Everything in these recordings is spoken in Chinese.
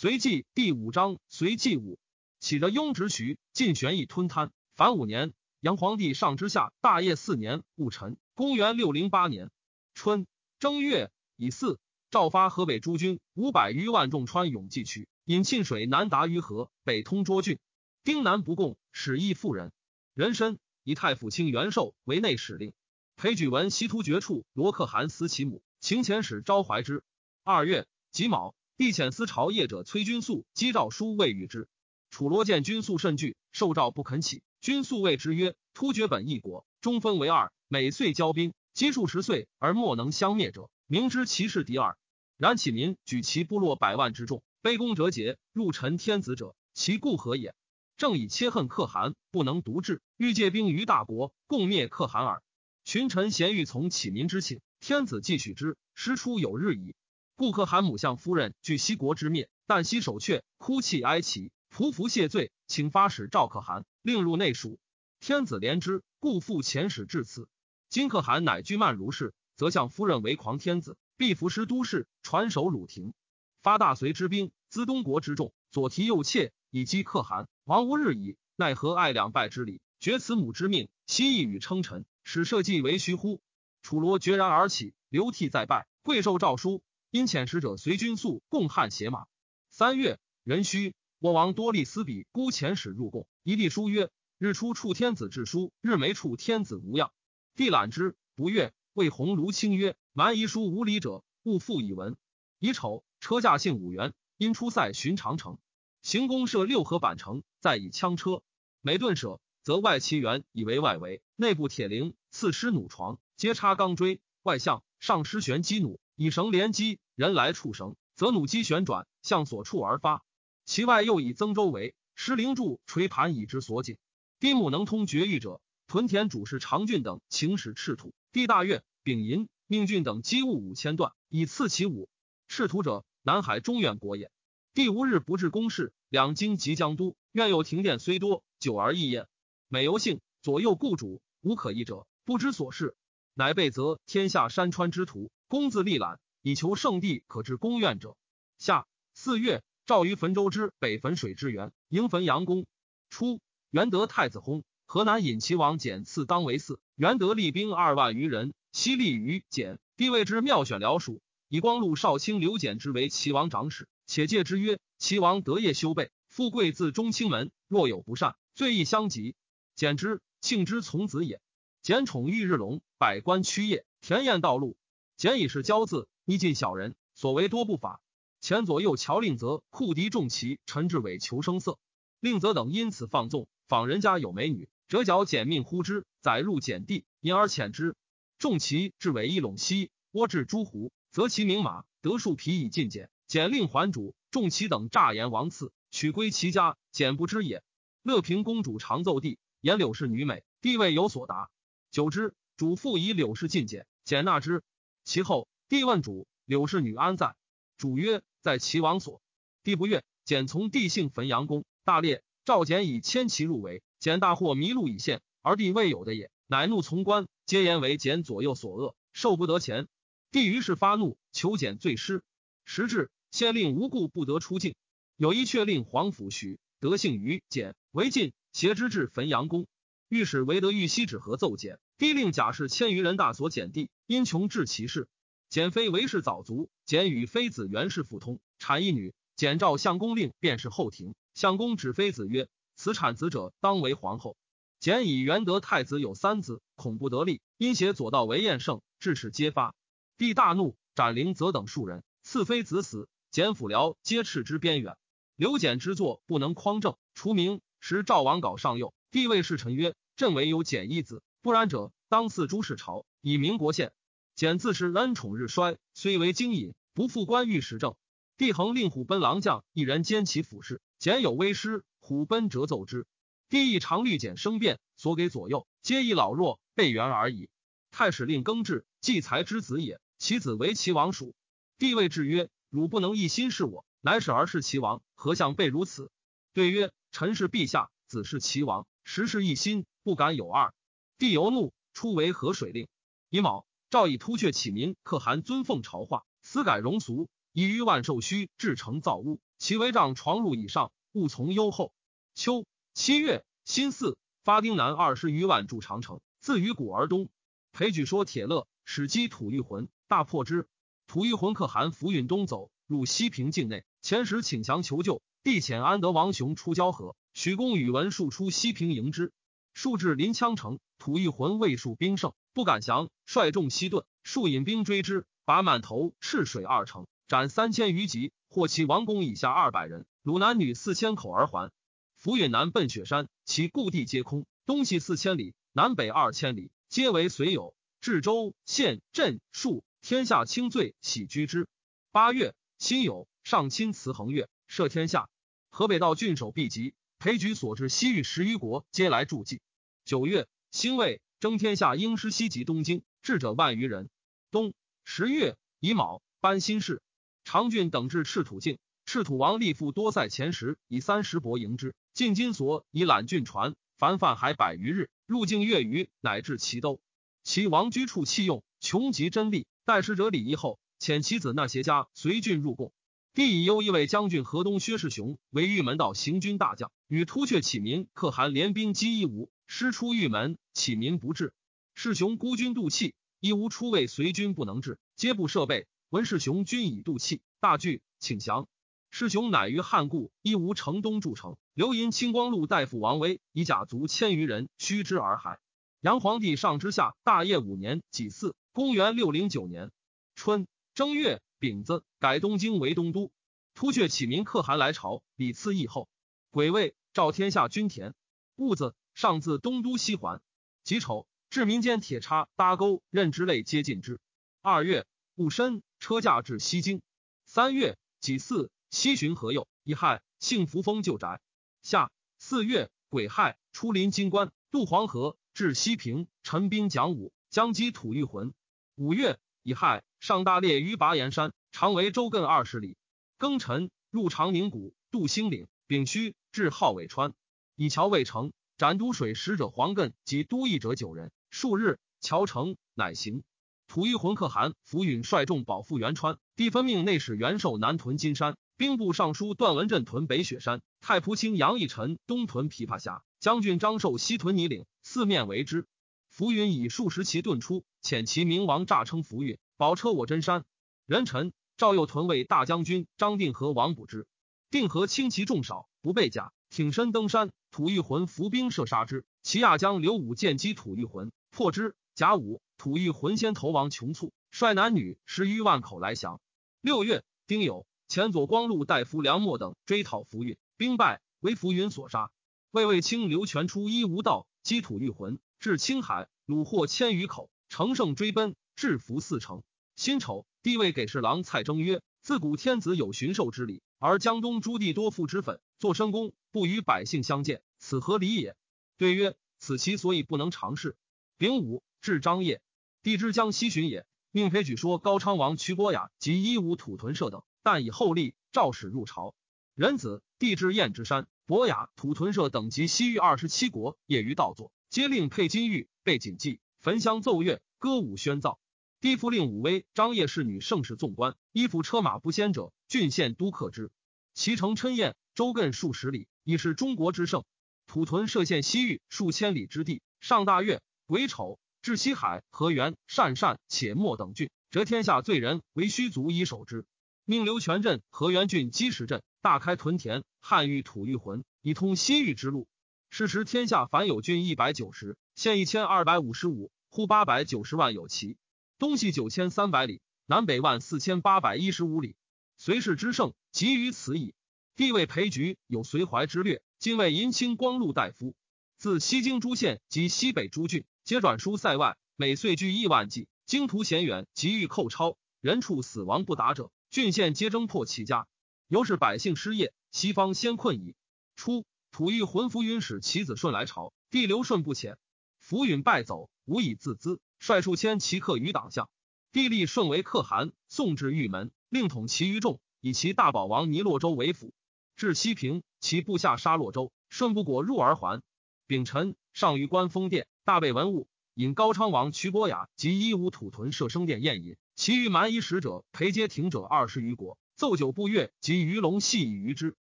随记第五章，随记五，起着雍直徐晋玄义吞贪。凡五年，杨皇帝上之下，大业四年，戊辰，公元六零八年春正月乙巳，诏发河北诸军五百余万，众川永济渠，引沁水南达于河，北通涿郡。丁南不贡，使义妇人。人参以太府卿元寿为内史令。裴举文西突厥处罗可汗思其母，请遣使招怀之。二月己卯。帝遣司朝谒者崔君素击诏书未与之。楚罗见君素甚惧，受诏不肯起。君素谓之曰：“突厥本一国，中分为二，每岁交兵，积数十岁而莫能相灭者，明知其是敌耳。然启民举其部落百万之众，卑躬折节，入臣天子者，其故何也？正以切恨可汗，不能独治，欲借兵于大国，共灭可汗耳。群臣咸欲从启民之请，天子既许之，师出有日矣。”故可汗母相夫人据西国之灭，但西守阙，哭泣哀祈，匍匐谢罪，请发使赵可汗，令入内署。天子怜之，故复遣使至此。今可汗乃居慢如是，则相夫人为狂天子，必服师都事，传首鲁庭，发大隋之兵，资东国之众，左提右挈，以击可汗。王无日矣，奈何爱两败之礼，绝此母之命，心意与称臣，使社稷为虚乎？楚罗决然而起，流涕再拜，贵受诏书。因遣使者随军宿共汉携马。三月，壬戌，我王多利斯比孤遣使入贡，一帝书曰：“日出处天子制书，日没处天子无恙。”帝览之，不悦，谓鸿胪卿曰：“蛮夷书无礼者，勿复以文。”乙丑，车驾幸五元，因出塞寻长城，行宫设六合板城，再以枪车。每顿舍，则外其垣以为外围，内部铁铃，刺狮弩床，皆插钢锥，外向上施悬机弩。以绳连击，人来触绳，则弩机旋转，向所处而发。其外又以增周围，石灵柱垂盘以之所紧。丁母能通绝域者，屯田主事长郡等请使赤土。地大悦丙寅，命郡等积物五千段，以赐其武。赤土者，南海中远国也。第无日不至公事，两京及江都，愿有停电虽多，久而易焉。每游幸，左右雇主，无可议者，不知所事，乃备则天下山川之徒。公自立览，以求圣地可至宫苑者。夏四月，诏于汾州之北汾水之源，迎汾阳宫。初，元德太子薨，河南尹齐王简赐当为嗣。元德立兵二万余人，西立于简，帝谓之妙选僚属，以光禄少卿刘简之为齐王长史，且戒之曰：齐王德业修备，富贵自中清门，若有不善，罪亦相及。简之，庆之从子也。简宠遇日龙，百官趋业，田宴道路。简以是骄字，逆尽小人，所为多不法。前左右乔令则库敌重骑陈志伟求声色，令则等因此放纵，访人家有美女，折角简命呼之，载入简地，因而遣之。重骑至尾一陇西，窝至诸湖，择其名马，得数匹以进简。简令还主，重骑等诈言王赐，取归其家。简不知也。乐平公主常奏帝，言柳氏女美，帝位有所答。久之，主父以柳氏进简，简纳之。其后，帝问主：“柳氏女安在？”主曰：“在齐王所。”帝不悦，简从帝幸汾阳宫，大烈。赵简以牵其入围，简大获麋鹿以现，而帝未有的也，乃怒从官，皆言为简左右所恶，受不得钱。帝于是发怒，求简罪师。时至，县令无故不得出境。有一却令皇甫许得姓于简，为晋，挟之至汾阳宫。御史韦德玉西止和奏简。帝令贾氏千余人大所减地，因穷至其事。简妃为氏早卒，简与妃子袁氏复通，产一女。简召相公令，便是后庭。相公指妃子曰：“此产子者，当为皇后。”简以元德太子有三子，恐不得力，因携左道为彦圣，致使揭发。帝大怒，斩灵则等数人，赐妃子死。简府僚皆斥之边远。刘简之作不能匡正，除名。时赵王稿上右，帝谓侍臣曰：“朕唯有简一子。”不然者，当赐诸事朝，以明国宪。简自持恩宠日衰，虽为精隐，不复官御史政。帝恒令虎贲郎将一人兼其府事。简有微师，虎贲折奏之。帝亦常虑简生变，所给左右，皆以老弱备援而已。太史令更制，季才之子也，其子为齐王属。帝谓之曰：“汝不能一心事我，乃使儿事齐王，何相备如此？”对曰：“臣是陛下，子是齐王，时事一心，不敢有二。”帝由怒，出为河水令。乙卯，诏以突厥启民可汗尊奉朝化，私改戎俗，以于万寿虚制成造物，其为帐床褥以上，勿从优后。秋七月辛巳，发丁南二十余万筑长城，自于古而东。裴举说铁勒，使击吐玉魂，大破之。吐玉魂可汗浮运东走，入西平境内。前时请降求救，帝遣安德王雄出交河，许公宇文数出西平迎之。数至临羌城，吐一魂未数兵胜，不敢降，率众西遁。数引兵追之，拔满头赤水二城，斩三千余级，获其王公以下二百人，虏男女四千口而还。浮允南奔雪山，其故地皆空，东西四千里，南北二千里，皆为随友。至州县镇戍天下轻罪，喜居之。八月，辛酉，上亲辞衡月，赦天下。河北道郡守毕集，裴举所至西域十余国，皆来助祭。九月，辛未，征天下应师西及东京，智者万余人。冬十月乙卯，颁新事。长郡等至赤土境，赤土王立父多塞前时，以三十帛迎之。进金所以揽郡船，凡泛海百余日，入境月余，乃至齐都。其王居处弃用，穷极真力。待使者礼仪后，遣其子那邪家随郡入贡。帝以右一位将军河东薛世雄为玉门道行军大将，与突厥启民可汗联兵击一吴，师出玉门，启民不至。世雄孤军渡气，一吴出位随军不能至，皆不设备。闻世雄军已渡气，大惧，请降。世雄乃于汉故一吴城东筑城。刘寅清光禄大夫王威以甲卒千余人须之而海。杨皇帝上之下大业五年己巳，公元六零九年春正月丙子，改东京为东都。突厥启民可汗来朝，礼赐义后。癸未，诏天下均田。戊子，上自东都西还。己丑，至民间铁叉搭钩刃之类皆禁之。二月戊申，车驾至西京。三月己巳，西巡河右，乙亥，幸福封旧宅。夏四月癸亥，出临京关，渡黄河，至西平，陈兵讲武，将击吐玉魂。五月乙亥，上大列于拔岩山，长为周亘二十里。庚辰，入长宁谷，渡兴岭，丙戌，至号尾川。以桥未成，斩都水使者黄艮及都邑者九人。数日，桥成，乃行。吐玉魂可汗浮允率众保复元川，帝分命内史元寿南屯金山。兵部尚书段文镇屯北雪山，太仆卿杨义臣东屯琵琶峡，将军张寿西屯泥岭，四面围之。浮云以数十骑遁出，遣其明王诈称浮云，保车我真山。人臣赵右屯为大将军张定和王补之。定和轻骑众少，不备甲，挺身登山，吐玉魂伏兵射杀之。齐亚将刘武见击吐玉魂，破之。甲午，吐玉魂先头亡穷卒，率男女十余万口来降。六月，丁酉。前左光禄大夫梁默等追讨浮云，兵败，为浮云所杀。魏卫青刘全出一无道，击土玉魂，至青海，虏获千余口，乘胜追奔，制服四城。辛丑，帝位给侍郎蔡征曰：“自古天子有巡狩之礼，而江东诸地多附之粉，作深宫，不与百姓相见，此何礼也？”对曰：“此其所以不能尝试。”丙午，至张掖，帝之江西巡也，命裴举说高昌王屈伯雅及一无土屯社等。但以后立赵使入朝，仁子帝至燕之山，伯雅、土屯社等及西域二十七国业于道作，皆令佩金玉，备锦记，焚香奏乐，歌舞喧噪。帝复令武威、张掖侍女盛世纵观，衣服车马不鲜者，郡县都克之。其城琛宴，周亘数十里，已是中国之盛。土屯设县西域数千里之地，上大月癸丑，至西海、河源、鄯善、且末等郡，折天下罪人为虚卒以守之。命刘全镇河源郡积石镇，大开屯田，汉域土玉魂，以通西域之路。是时天下凡有郡一百九十，县一千二百五十五，户八百九十万有其。东西九千三百里，南北万四千八百一十五里。隋氏之盛，集于此矣。地位裴局有隋淮之略，今为银青光禄大夫。自西京诸县及西北诸郡，皆转输塞外，每岁聚亿万计。经途险远，急欲寇超，人畜死亡不达者。郡县皆征破其家，由是百姓失业，西方先困矣。初，吐玉浑浮云使其子顺来朝，帝刘顺不遣，浮云败走，无以自资，率数千骑客于党项。帝立顺为可汗，送至玉门，令统其余众，以其大宝王尼洛州为辅。至西平，其部下杀洛州，顺不果入而还。丙辰，上于官封殿，大备文物，引高昌王瞿伯雅及一五土屯设生殿宴饮，其余蛮夷使者陪接庭者二十余国，奏酒不悦，及鱼龙戏以娱之。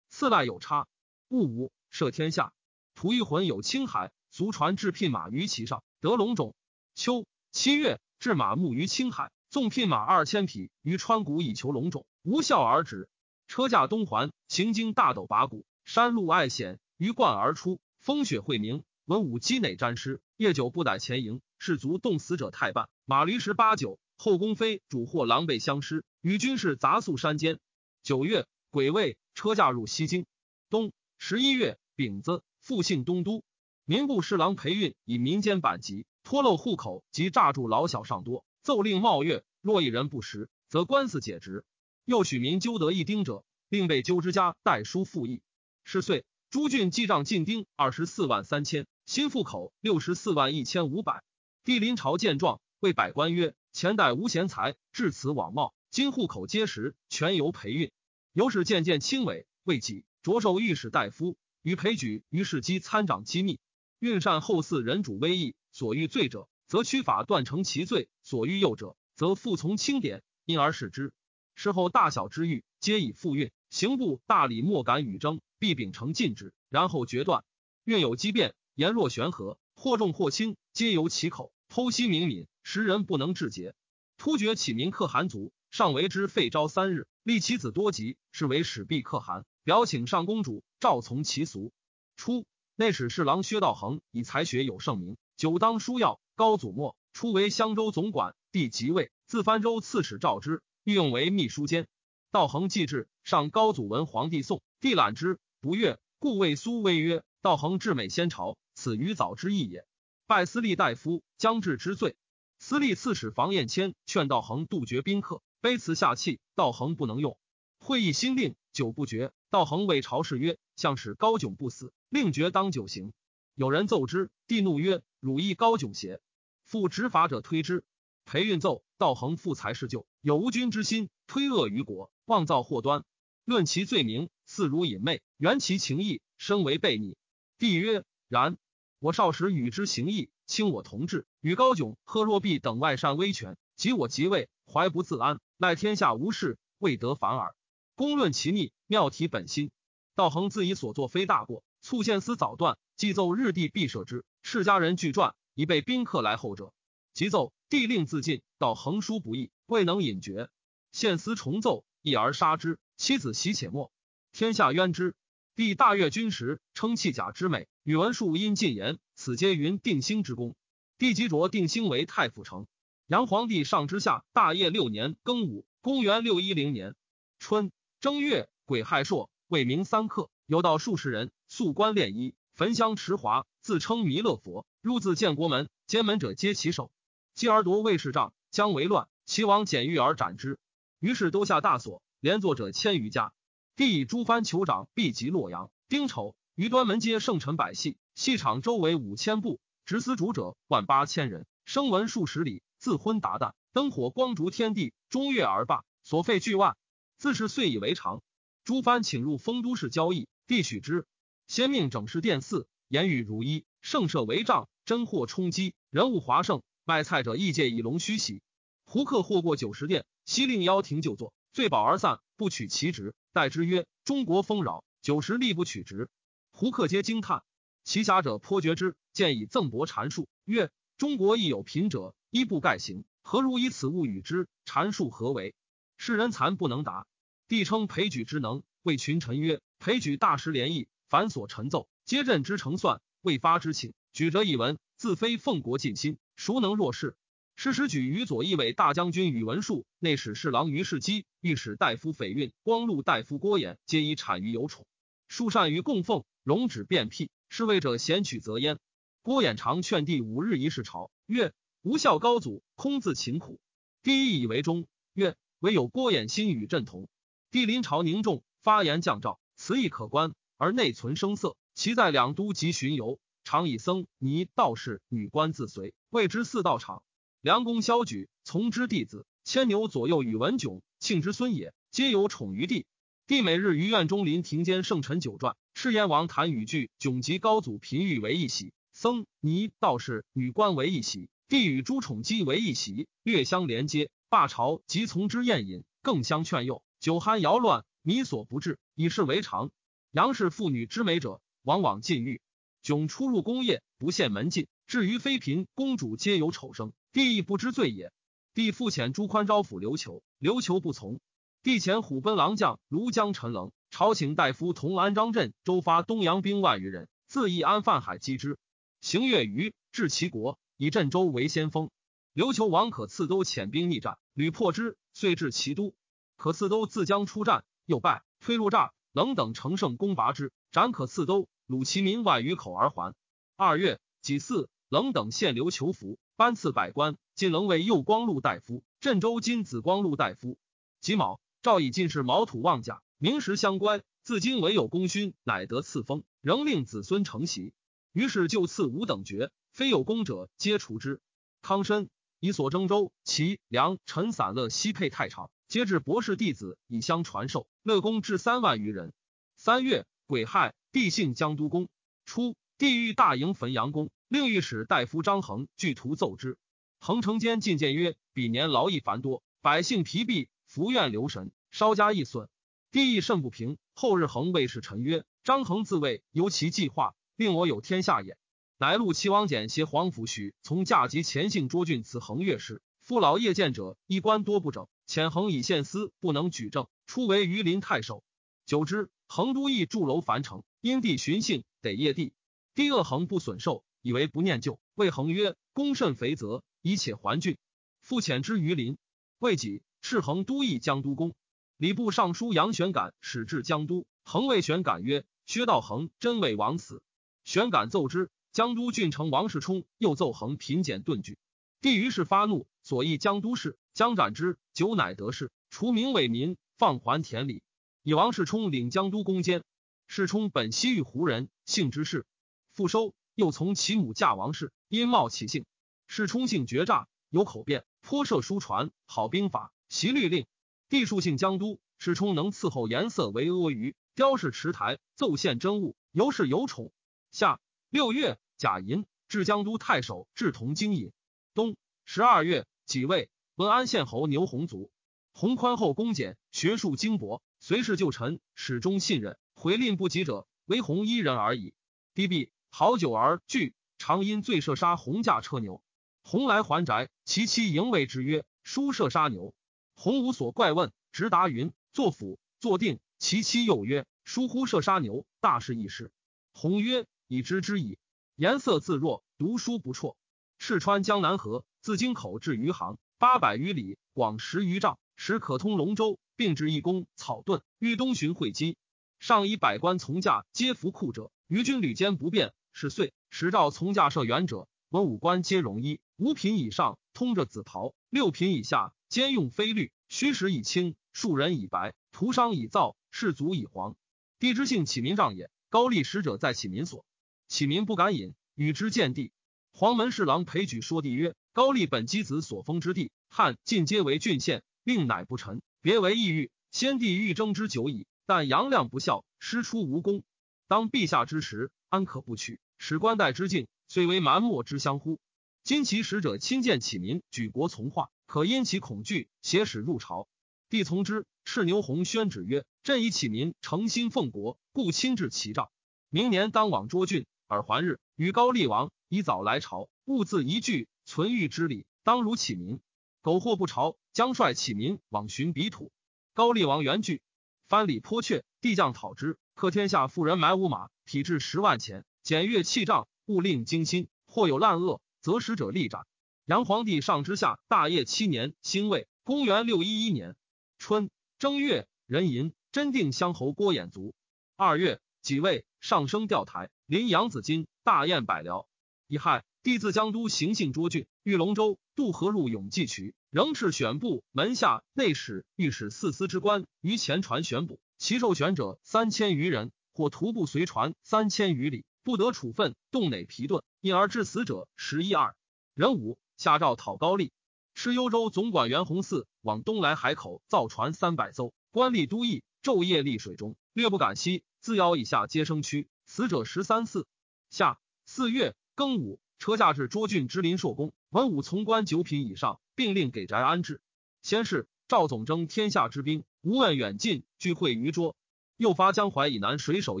次赖有差，戊午赦天下。吐一魂有青海，卒传至聘马于其上，得龙种。秋七月，置马牧于青海，纵聘马二千匹于川谷以求龙种，无效而止。车驾东还，行经大斗拔谷，山路隘险，鱼贯而出，风雪晦明。文武积馁沾湿，夜久不逮前营，士卒冻死者太半。马驴十八九，后宫妃主或狼狈相失，与军士杂宿山间。九月，癸未，车驾入西京。冬十一月，丙子，复姓东都。民部侍郎裴运以民间版籍脱漏户口及诈住老小尚多，奏令冒月，若一人不实，则官司解职。又许民纠得一丁者，并被纠之家代书复议。是岁，诸郡记账进丁二十四万三千。新户口六十四万一千五百。帝临朝见状，谓百官曰：“前代无贤才，至此枉冒。今户口皆实，全由裴运。由是渐渐轻委，未己着授御史大夫，与裴举于世基参掌机密。运善后嗣人主威义，所欲罪者，则屈法断成其罪；所欲诱者，则复从轻典，因而使之。事后大小之狱，皆以复运。刑部大理莫敢与争，必秉承禁止，然后决断。运有机变。”言若悬河，或重或轻，皆由其口。剖析明敏，时人不能治节。突厥启民可汗族，上为之废昭三日，立其子多吉，是为始毕可汗。表请上公主，照从其俗。初，内史侍郎薛道衡以才学有盛名，久当书要。高祖末，初为襄州总管，帝即位，自藩州刺史召之，御用为秘书监。道衡既至，上高祖闻皇帝颂，帝览之不悦，故谓苏威曰：“道衡至美先朝。”此于早之意也。拜司隶大夫，将至之罪。司隶刺史房彦谦劝道衡杜绝宾客，卑辞下气，道衡不能用。会议新令，久不决。道衡谓朝士曰：“相使高迥不死，令决当九刑。”有人奏之，帝怒曰：“汝亦高迥邪？”复执法者推之。裴运奏道衡负财是旧，有无君之心，推恶于国，妄造祸端。论其罪名，似如隐昧，原其情意，身为悖逆。帝曰：“然。”我少时与之行义，卿我同志，与高炯、贺若弼等外善威权，及我即位，怀不自安，赖天下无事，未得反耳。公论其逆，妙体本心。道恒自以所作非大过，促献司早断，即奏日帝必赦之。世家人俱传，以备宾客来后者。即奏帝令自尽，到恒书不义，未能引决。献司重奏，一而杀之。妻子喜且没，天下冤之。帝大阅军时，称弃甲之美。宇文述因进言，此皆云定兴之功。帝即着定兴为太傅丞。杨皇帝上之下，大业六年庚午，公元六一零年春正月，癸亥朔，未明三刻，有道数十人，素冠练衣，焚香持华，自称弥勒佛，入自建国门，监门者皆其首。继而夺卫士帐，将为乱，齐王检狱而斩之。于是都下大锁，连坐者千余家。帝以诸藩酋长避及洛阳、丁丑，于端门街圣臣百戏，戏场周围五千步，执司主者万八千人，声闻数十里，自昏达旦，灯火光烛天地，终月而罢，所费巨万，自是遂以为常。诸藩请入丰都市交易，帝许之。先命整饰殿寺，言语如一，盛设帷帐，珍货充积，人物华盛，卖菜者亦借以龙须洗。胡客获过九十殿，悉令邀停就坐。醉饱而散，不取其职，待之曰：“中国丰饶，九十力不取职。”胡客皆惊叹。其侠者颇觉之，见以赠帛阐述曰：“中国亦有贫者，衣不盖行，何如以此物与之？阐述何为？”世人残不能答。帝称裴举之能，谓群臣曰：“裴举大识廉义，繁琐陈奏，皆朕之成算，未发之请。举者以闻，自非奉国尽心，孰能若是？”师时举于左翼卫大将军宇文述，内史侍郎于世基，御史大夫斐运，光禄大夫郭衍，皆以产于有宠。数善于供奉，容止变辟，侍卫者贤取则焉。郭衍常劝帝五日一事朝，曰：“吾孝高祖，空自勤苦。”帝亦以为忠，曰：“唯有郭衍心与朕同。”帝临朝凝重，发言降诏，辞意可观，而内存声色。其在两都及巡游，常以僧尼道士女官自随，谓之四道场。梁公萧举从之弟子，牵牛左右宇文炯庆之孙也，皆有宠于帝。帝每日于院中临庭间圣臣酒馔，赤燕王谈语句，迥及高祖嫔御为一席，僧尼道士女官为一席，帝与朱宠姬为一席，略相连接。罢朝即从之宴饮，更相劝诱。酒酣摇乱，靡所不至，以是为常。杨氏妇女之美者，往往禁欲。迥出入宫业，不限门禁。至于妃嫔、公主，皆有丑生，帝亦不知罪也。帝复遣朱宽招抚刘求，刘求不从。帝遣虎贲郎将庐江陈棱，朝请大夫同安张镇周发东阳兵万余人，自义安泛海击之。行月余，至齐国，以镇州为先锋。刘求王可次都遣兵逆战，屡破之，遂至齐都。可次都自将出战，又败，退入诈。冷等乘胜攻拔之，斩可次都，虏其民万余口而还。二月己巳，冷等献刘求服，班赐百官。晋冷为右光禄大夫，镇州今紫光禄大夫。己卯，诏以进士毛土望甲，名实相乖。自今唯有功勋，乃得赐封，仍令子孙承袭。于是就赐五等爵，非有功者，皆除之。康申以所征州、齐、梁、陈散乐西配太常。皆至博士弟子以相传授，乐公至三万余人。三月癸亥，帝幸江都公。初，帝欲大营汾阳宫，令御史大夫张衡具图奏之。衡城间进谏曰：“彼年劳役繁多，百姓疲弊，福愿留神，稍加益损。”帝亦甚不平。后日衡谓是臣曰：“张衡自谓由其计划，令我有天下也。”乃录齐王简携皇甫许从驾及前姓卓郡此衡乐师。父老夜见者，衣冠多不整。遣衡以献司，不能举证，初为榆林太守。久之，衡都邑筑楼樊城，因地寻幸，得业地。帝恶衡不损寿，以为不念旧，谓衡曰：“公甚肥泽，以且还郡。”复遣之榆林。未几，敕衡都邑江都公。礼部尚书杨玄感使至江都，衡谓玄感曰：“薛道衡真伪王死。”玄感奏之，江都郡丞王世充又奏衡贫俭顿举。帝于是发怒，所议江都事。将斩之，久乃得势，除名为民，放还田里。以王世充领江都攻坚。世充本西域胡人，姓之氏，复收，又从其母嫁王氏，因冒其姓。世充性绝诈，有口辩，颇涉书传，好兵法，习律令。帝数姓江都，世充能伺候颜色为阿谀，雕饰池台，奏献真物，尤是有宠。夏六月，甲寅，至江都太守，志同经营。冬十二月，己未。文安县侯牛弘族，弘宽厚恭俭，学术精博，随侍旧臣，始终信任。回令不及者，唯弘一人而已。帝毕，好酒而聚，常因醉射杀弘驾车牛。弘来还宅，其妻迎谓之曰：“书射杀牛。”弘无所怪问，直答云：“作辅，坐定。”其妻又曰：“疏忽射杀牛，大事一时。”弘曰：“已知之矣。”颜色自若，读书不辍。赤川江南河，自京口至余杭。八百余里，广十余丈，使可通龙舟，并置一宫草盾，欲东巡会稽。上以百官从驾，皆服库者，于军旅间不便。是岁，使诏从驾设员者，文武官皆戎衣，五品以上通着紫袍，六品以下兼用飞绿，虚实以青，庶人以白，徒商以皂，士卒以黄。帝之姓启民帐也，高丽使者在启民所，启民不敢饮，与之见地。黄门侍郎裴举说帝曰。高丽本姬子所封之地，汉晋皆为郡县，令乃不臣，别为异域。先帝欲征之久矣，但杨亮不孝，师出无功。当陛下之时，安可不取？使官代之境，虽为蛮漠之相乎？今其使者亲见启民，举国从化，可因其恐惧，挟使入朝。帝从之。赤牛弘宣旨曰：“朕以启民诚心奉国，故亲至其帐。明年当往涿郡，尔还日，与高丽王以早来朝，勿自一句。”存欲之礼，当如启民。苟或不朝，将率启民往寻彼土。高丽王元惧，藩礼颇阙，帝将讨之。克天下富人买五马，匹至十万钱，检阅器仗，勿令精心。或有滥恶，则使者立斩。杨皇帝上之下大业七年，兴未，公元六一一年春正月，壬寅，真定乡侯郭衍卒。二月己未，上升钓台，临杨子金，大宴百僚。乙亥。帝自江都行幸涿郡，遇龙舟渡河入永济渠，仍敕选部门下内史、御史四司之官于前船选捕，其受选者三千余人，或徒步随船三千余里，不得处分，动馁疲顿，因而致死者十一二。壬午，下诏讨高丽，持幽州总管袁弘嗣往东来海口造船三百艘，官吏都邑昼夜立水中，略不敢息。自腰以下皆生蛆，死者十三四。下四月庚午。车驾至涿郡之林朔宫，文武从官九品以上，并令给宅安置。先是，赵总征天下之兵，无问远近，聚会于涿。又发江淮以南水手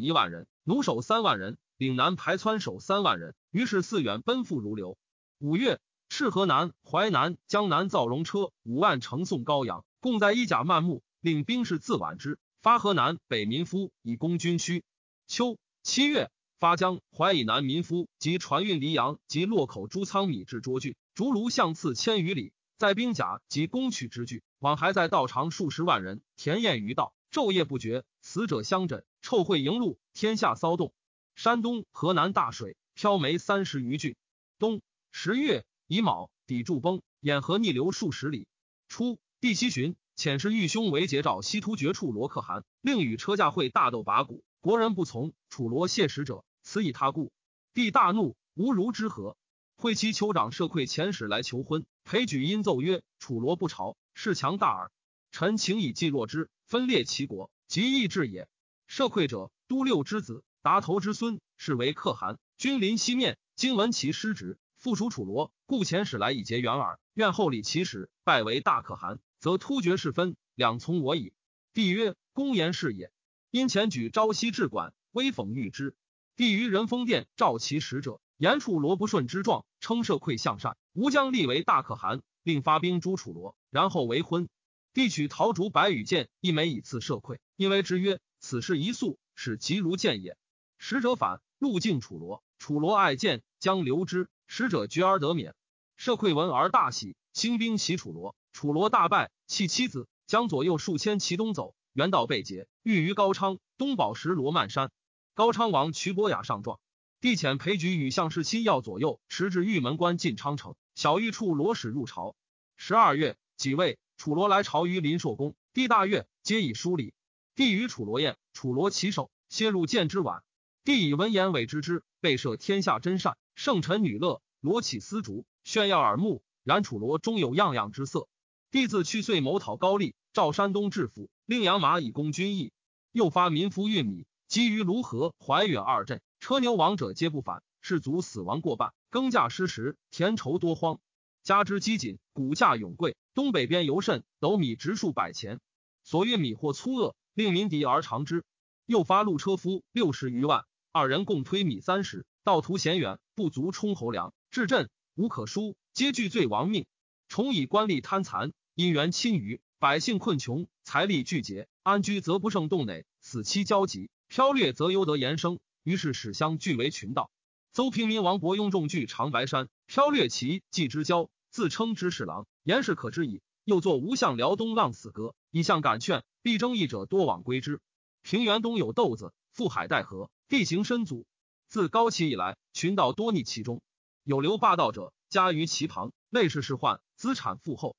一万人，弩手三万人，岭南排湍手三万人。于是四远奔赴如流。五月，赤河南、淮南、江南造龙车五万，乘送高阳，共在衣甲漫木，令兵士自挽之。发河南北民夫以攻军需。秋七月，发江淮以南民夫及船运黎阳及洛口诸仓米至涿郡，竹庐相次千余里，在兵甲及攻取之具，往还在道长数十万人，田宴于道。昼夜不绝，死者相枕，臭秽迎路，天下骚动。山东、河南大水，漂煤三十余郡。冬十月乙卯，抵柱崩，堰河逆流数十里。初，第七旬，遣使御兄为节诏西突厥处罗可汗，令与车驾会大斗拔谷，国人不从，楚罗谢使者，此以他故。帝大怒，无如之何？会其酋长社溃遣使来求婚，裴举因奏曰：“楚罗不朝，事强大耳。臣请以计弱之。”分裂其国，极易治也。社溃者，都六之子，达头之孙，是为可汗。君临西面，今闻其失职，复属楚罗，故遣使来以结缘耳。愿后礼其使，拜为大可汗，则突厥事分，两从我矣。帝曰：公言是也。因前举朝夕至管，威讽御之。帝于仁丰殿召其使者，言楚罗不顺之状，称社馈向善，吾将立为大可汗，并发兵诛楚罗，然后为婚。帝取陶竹白羽箭一枚以赐社馈，因为之曰：“此事一粟，使急如箭也。”使者反，路径楚罗，楚罗爱箭，将留之。使者绝而得免。社馈闻而大喜，兴兵袭楚罗，楚罗大败，弃妻子，将左右数千骑东走，原道被劫，遇于高昌东宝石罗曼山。高昌王瞿伯雅上状，帝遣裴举与相士亲要左右，持至玉门关进昌城，小玉处罗使入朝。十二月，己未。楚罗来朝于林朔宫，帝大悦，皆以疏礼。帝与楚罗宴，楚罗起手，先入见之晚。帝以文言委之之，备设天下真善，圣臣女乐，罗起丝竹，炫耀耳目。然楚罗终有样样之色。帝自去岁谋讨高丽，召山东治府，令养马以供军役。又发民夫运米，基于卢河、怀远二镇，车牛亡者皆不返，士卒死亡过半，耕稼失时，田畴多荒。加之饥馑，谷价永贵。东北边尤甚，斗米值数百钱。所运米货粗恶，令民敌而尝之。又发路车夫六十余万，二人共推米三十。道途险远，不足充侯粮。至镇无可输，皆惧罪亡命。重以官吏贪残，因缘侵余，百姓困穷，财力俱竭。安居则不胜动馁，死期交急，飘掠则忧得延生。于是使相聚为群盗。邹平民王伯雍众聚长白山，飘掠其计之交。自称知侍郎，言是可知矣。又作吴相辽东浪死歌，以相感劝，必争议者多往归之。平原东有豆子，覆海带河，地形深阻。自高齐以来，群盗多逆其中，有留霸道者，家于其旁，内事是患，资产富厚。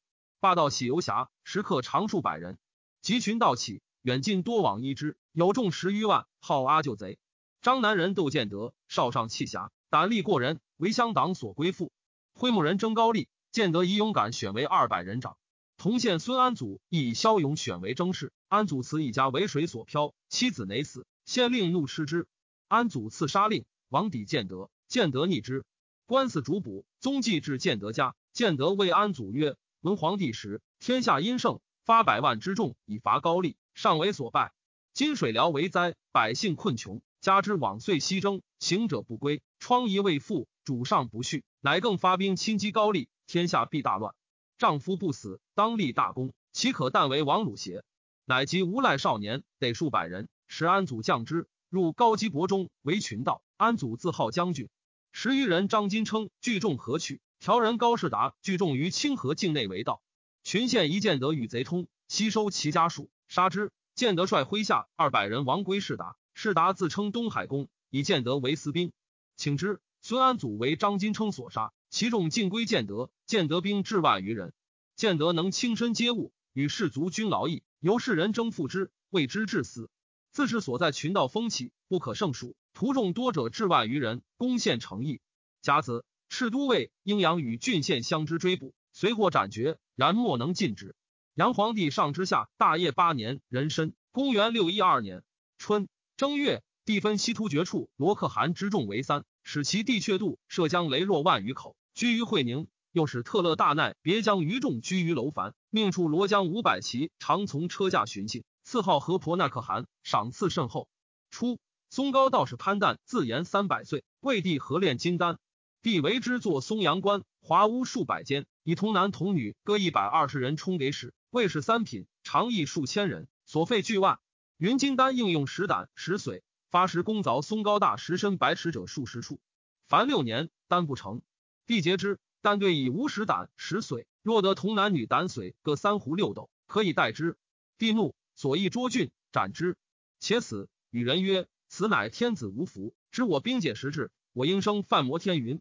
霸道喜游侠，食客常数百人。集群盗起，远近多往依之，有众十余万，号阿救贼。张南人窦建德，少上气侠，胆力过人，为乡党所归附。徽木人征高丽。建德以勇敢选为二百人长，同县孙安祖亦以骁勇选为征士。安祖慈一家为水所漂，妻子馁死，县令怒斥之。安祖赐杀令，王抵建德，建德逆之。官司主捕，踪迹至建德家。建德谓安祖曰：“文皇帝时，天下阴盛，发百万之众以伐高丽，尚为所败。今水辽为灾，百姓困穷，加之往岁西征，行者不归，疮痍未复，主上不恤，乃更发兵侵击高丽。”天下必大乱，丈夫不死，当立大功，岂可但为王鲁邪？乃及无赖少年，得数百人，使安祖降之，入高基伯中为群盗。安祖自号将军，十余人。张金称聚众何取？调人高士达聚众于清河境内为盗。群县一见得与贼通，吸收其家属，杀之。建德率麾下二百人亡归士达，士达自称东海公，以建德为私兵，请之。孙安祖为张金称所杀。其众尽归建德，建德兵至万余人。建德能亲身接物，与士卒均劳役，由世人征赋之，为之至死。自是所在群盗风起，不可胜数。徒众多者至万余人，攻陷成邑。甲子，赤都尉应阳与郡县相之追捕，随获斩决，然莫能禁止。杨皇帝上之下，大业八年，壬申，公元六一二年春正月，地分西突厥处罗可汗之众为三。使其地阙度涉江雷若万余口，居于会宁。又使特勒大奈别将余众居于楼烦，命处罗江五百骑常从车驾巡行。赐号河婆那可汗，赏赐甚厚。初，松高道士潘旦自言三百岁，为帝合炼金丹，帝为之作松阳关，华屋数百间，以童男童女各一百二十人充给使，卫士三品，常役数千人，所费巨万。云金丹应用石胆、石髓，发石功凿松高大石身白石者数十处，凡六年，丹不成。帝节之。但对以无石胆石髓，若得童男女胆髓各三壶六斗，可以代之。帝怒，所议捉郡斩之。且死，与人曰：“此乃天子无福，知我兵解时至，我应生犯摩天云。”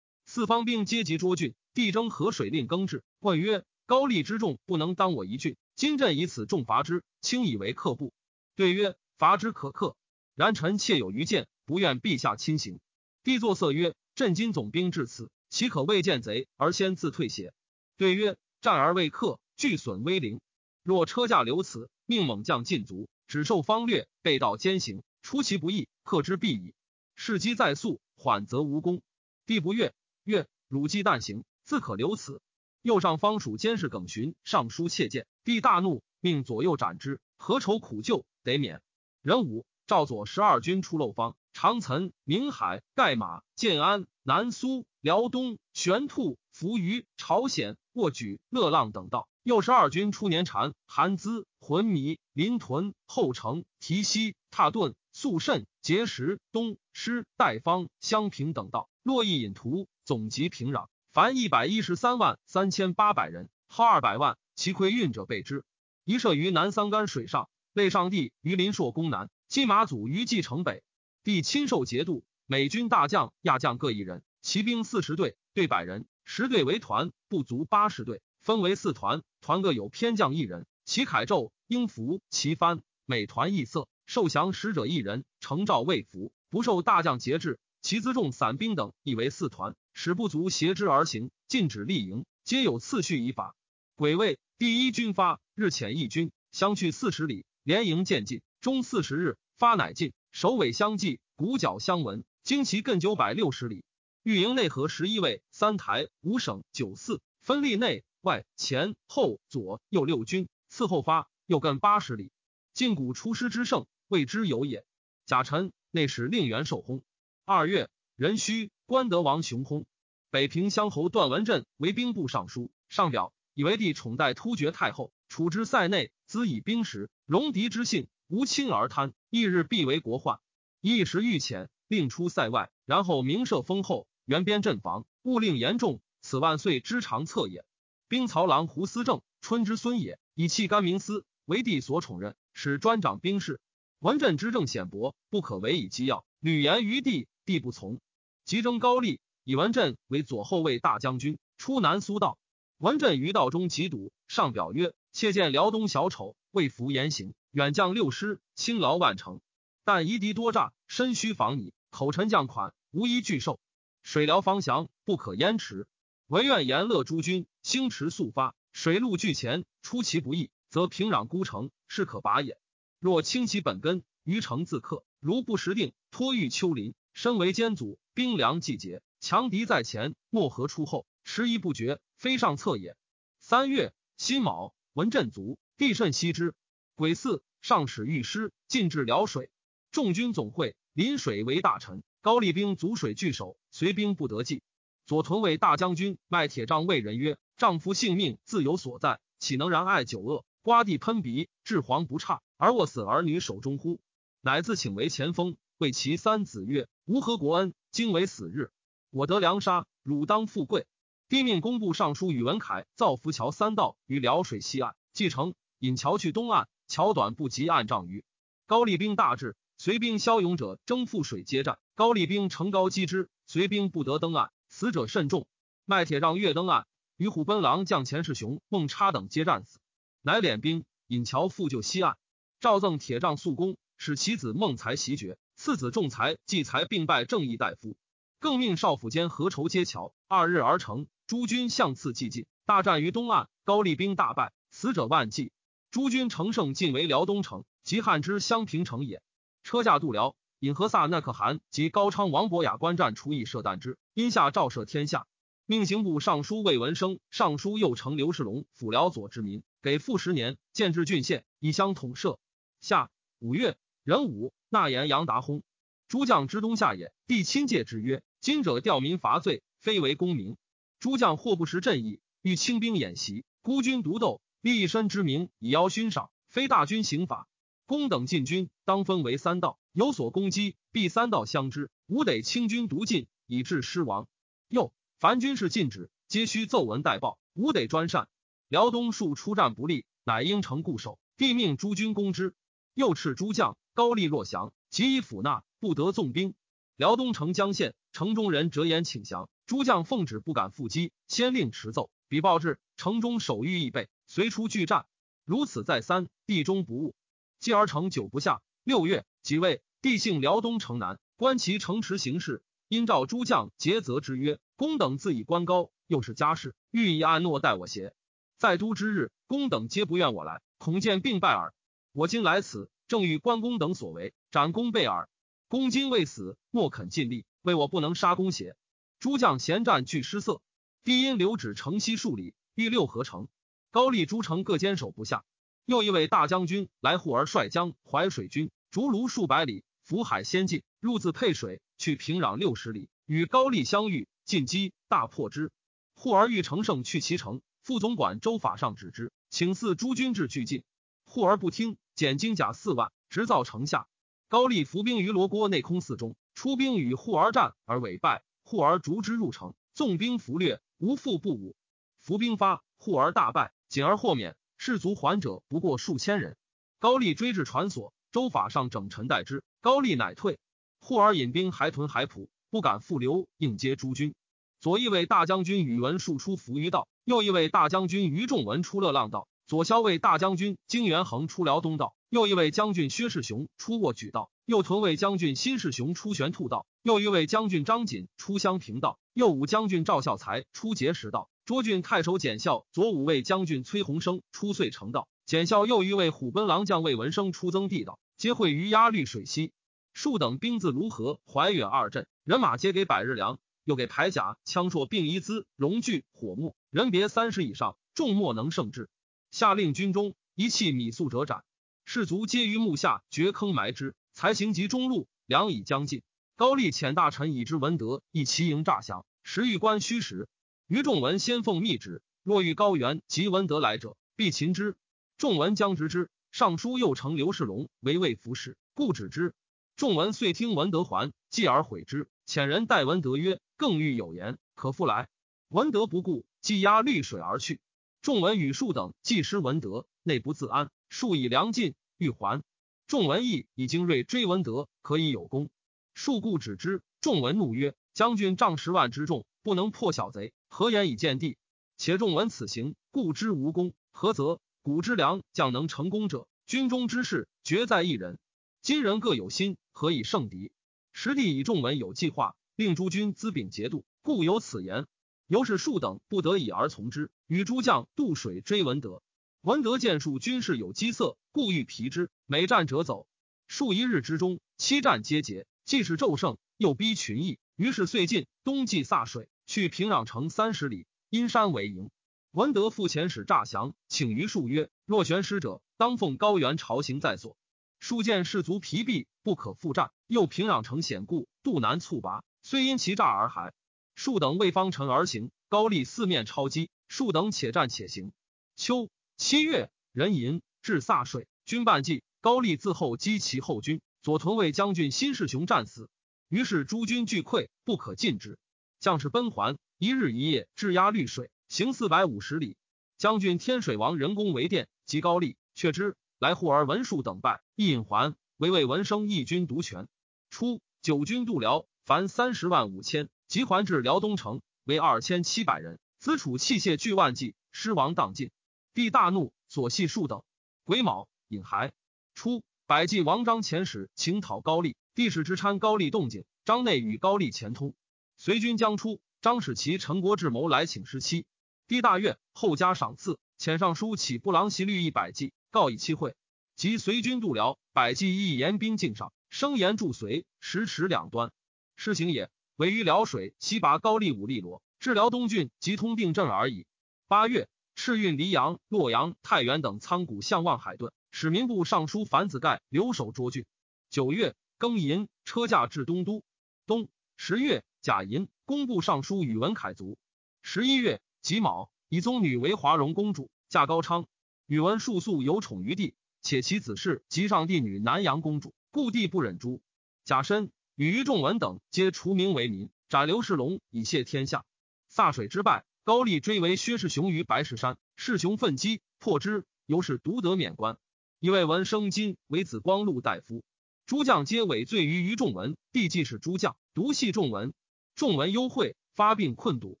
四方兵皆集捉郡，帝征河水令耕治。问曰：“高丽之众不能当我一郡，今朕以此重罚之，轻以为克部。”对曰：“罚之可克，然臣妾有余见，不愿陛下亲行。”帝作色曰：“朕今总兵至此。”岂可未见贼而先自退邪？对曰：战而未克，俱损威灵。若车驾留此，命猛将尽卒，只受方略，被道奸行，出其不意，克之必矣。事机在速，缓则无功。帝不悦，曰：汝既旦行，自可留此。右上方属监视耿寻上书切谏，帝大怒，命左右斩之。何愁苦救，得免。人武赵左十二军出漏方。长岑、明海、盖马、建安、南苏、辽东、玄兔、扶余、朝鲜、沃举、乐浪等道。右十二军出年禅、韩资、浑弥、临屯、后城、提西、踏顿、肃慎、碣石、东师、代方、襄平等道。洛邑引图总集平壤，凡一百一十三万三千八百人，号二百万。其亏运者备之。一设于南桑干水上，内上帝于林朔宫南，金马祖于蓟城北。帝亲授节度，美军大将、亚将各一人，骑兵四十队，队百人，十队为团，不足八十队，分为四团，团各有偏将一人，其铠胄、鹰符、旗幡，每团异色，受降使者一人，承诏未服，不受大将节制。其辎重、散兵等，亦为四团，使不足协之而行，禁止立营，皆有次序以法。癸未，第一军发，日遣一军，相去四十里，连营渐进，终四十日，发乃进。首尾相继，鼓角相闻，旌旗更九百六十里。御营内合十一位，三台五省九寺，分立内外前后左右六军。次后发，又更八十里。晋谷出师之胜，谓之有也。贾臣内史令元受薨。二月，壬戌，关德王雄空。北平乡侯段文振为兵部尚书，上表以为帝宠待突厥太后，处之塞内，资以兵食，戎狄之性。无亲而贪，翌日必为国患。一时欲遣，令出塞外，然后明设封后，援边镇防，勿令严重。此万岁之长策也。兵曹郎胡思正，春之孙也，以弃甘明司，为帝所宠任，使专掌兵事。文镇之政显薄，不可为以机要。屡言于帝，帝不从。即征高丽，以文镇为左后卫大将军，出南苏道。文镇于道中疾堵，上表曰：“切见辽东小丑，未服言行。”远将六师，轻劳万乘，但夷敌多诈，身须防你。口陈将款，无一拒受。水辽方降，不可延迟。唯愿言乐诸军，星驰速发。水陆俱前，出其不意，则平壤孤城，是可拔也。若清其本根，于城自克。如不时定，托遇丘陵，身为坚阻，兵粮季节，强敌在前，漠河出后，迟疑不决，非上策也。三月辛卯，闻震卒，帝甚惜之。癸巳，上使御师进至辽水，众军总会临水为大臣。高丽兵阻水据守，随兵不得计。左屯卫大将军卖铁杖谓人曰：“丈夫性命自有所在，岂能然爱酒恶，刮地喷鼻，治黄不差，而卧死儿女手中乎？”乃自请为前锋，谓其三子曰：“吾何国恩？今为死日，我得良杀，汝当富贵。”帝命工部尚书宇文恺造浮桥三道于辽水西岸，继承引桥去东岸。桥短不及岸丈余，高丽兵大至，随兵骁勇者争覆水接战。高丽兵乘高击之，随兵不得登岸，死者甚众。麦铁让跃登岸，与虎贲狼将钱世雄、孟叉等皆战死，乃敛兵引桥复救西岸。赵赠铁杖速攻，使其子孟才袭爵，次子仲才继才并拜正义大夫，更命少府监何愁接桥。二日而成，诸军相次既进，大战于东岸，高丽兵大败，死者万计。诸军乘胜进为辽东城，即汉之襄平城也。车驾渡辽，引何萨那可汗及高昌王伯雅观战，除以射弹之。因下诏赦天下，命刑部尚书魏文生、尚书右丞刘世龙辅辽左之民，给赋十年，建制郡县，以相统摄。下五月壬午，纳言杨达轰。诸将之东下也，必亲戒之曰：“今者吊民伐罪，非为公明。诸将或不识阵义，欲轻兵演习，孤军独斗，立一身之名以邀勋赏，非大军刑法。公等进军，当分为三道，有所攻击，必三道相之，吾得轻军独进。”以致失亡。又凡军事禁止，皆须奏闻代报。吾得专善。辽东数出战不利，乃应城固守。必命诸军攻之。又斥诸将高丽若降，即以抚纳，不得纵兵。辽东城江县，城中人折言请降，诸将奉旨不敢复击。先令持奏，比报至，城中守御易备，随出拒战。如此再三，地中不误。继而城久不下。六月，即位，帝幸辽东城南，观其城池形势。因召诸将竭责之曰：“公等自以官高，又是家事，欲以安诺待我邪？在都之日，公等皆不愿我来，恐见病败耳。我今来此，正欲关公等所为，斩公备耳。公今未死，莫肯尽力，为我不能杀公邪？”诸将咸战俱失色。帝因留止城西数里，欲六合城。高丽诸城各坚守不下。又一位大将军来护而率将淮水军逐卢数百里，浮海先进，入自沛水。去平壤六十里，与高丽相遇，进击，大破之。护儿欲乘胜去其城，副总管周法上止之，请赐诸军至俱进。护儿不听，减金甲四万，直造城下。高丽伏兵于罗锅内空寺中，出兵与护儿战而委败。护儿逐之入城，纵兵俘掠，无复不武。伏兵发，护儿大败，仅而获免。士卒还者不过数千人。高丽追至船所，周法上整陈待之，高丽乃退。护儿引兵还屯海浦，不敢复留，应接诸军。左翼卫大将军宇文述出伏于道，右翼卫大将军于仲文出乐浪道。左骁卫大将军金元衡出辽东道，右翼卫将军薛世雄出沃举道，右屯卫将军辛世雄出玄兔道，右翼卫将军张锦出襄平道，右武将军赵孝才出碣石道。涿郡太守简孝左武卫将军崔洪生出遂城道，简孝右翼卫虎贲郎将魏文生出增地道，皆会于压绿水西。数等兵自卢河、怀远二镇，人马皆给百日粮，又给铠甲、枪槊、并衣资、龙具、火木，人别三十以上，众莫能胜之。下令军中一弃米粟者斩，士卒皆于木下掘坑埋之。才行及中路，粮已将尽。高丽遣大臣以知文德，一齐营诈降，时欲关虚实。于仲文先奉密旨，若遇高原及文德来者，必擒之。仲文将执之。尚书又承刘世龙为魏服侍，故止之。仲文遂听文德还，继而悔之。遣人待文德曰：“更欲有言，可复来。”文德不顾，即压绿水而去。仲文与数等既失文德，内不自安，数以粮尽，欲还。仲文意以精锐追文德，可以有功。数故止之。仲文怒曰：“将军仗十万之众，不能破小贼，何言以见地？且仲文此行，故知无功，何则？古之良将能成功者，军中之事绝在一人。今人各有心。”何以胜敌？实地以众文有计划，令诸军资禀节度，故有此言。由是数等不得已而从之，与诸将渡水追文德。文德见数军士有饥色，故欲疲之，每战者走。数一日之中，七战皆捷，既是骤胜，又逼群邑，于是遂进。冬季柞水，去平壤城三十里，阴山为营。文德复遣使诈降，请于数曰：“若悬师者，当奉高原朝行在所。”数见士卒疲弊，不可复战。又平壤城险固，渡难猝拔，虽因其诈而还。数等为方臣而行，高丽四面抄击，数等且战且行。秋七月，壬寅，至飒水，军半计。高丽自后击其后军，左屯卫将军辛世雄战死。于是诸军俱溃，不可进之。将士奔还，一日一夜至压绿水，行四百五十里。将军天水王人工为殿，及高丽，却之。来护而文树等败，亦引还，为魏文生一军独权。初，九军渡辽，凡三十万五千，即还至辽东城，为二千七百人。子楚器械俱万计，失亡荡尽。帝大怒，所系数等。癸卯，引还。初，百济王张遣使请讨高丽，帝使之参高丽动静。张内与高丽前通，随军将出，张使其陈国智谋来请失期。帝大悦，后加赏赐，遣上书起布郎袭律一百骑。告以期会，即随军渡辽，百济亦严兵境上，声言助隋，时持两端。施行也，为于辽水西拔高丽武力罗，治辽东郡及通并镇而已。八月，赤运黎阳、洛阳、太原等仓谷向望海顿，使民部尚书樊子盖留守涿郡。九月，庚寅，车驾至东都。冬十月，甲寅，工部尚书宇文凯卒。十一月己卯，以宗女为华容公主，嫁高昌。宇文述素有宠于帝，且其子氏及上帝女南阳公主，故帝不忍诛。甲申，与于仲文等皆除名为民，斩刘世龙以谢天下。飒水之败，高丽追为薛世雄于白石山，世雄奋击破之，由是独得免官。以为文生金为子光禄大夫，诸将皆委罪于于仲文，帝既是诸将，独系仲文。仲文忧秽，发病困笃，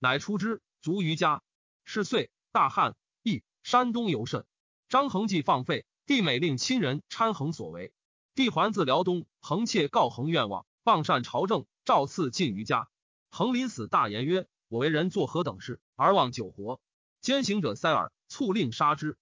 乃出之，卒于家。是岁，大旱，疫。山东尤甚。张衡既放废，帝每令亲人参衡所为。帝还自辽东，恒切告恒愿望，傍善朝政，赵赐进于家。横临死大言曰：“我为人做何等事，而忘久活？奸行者塞耳，促令杀之。”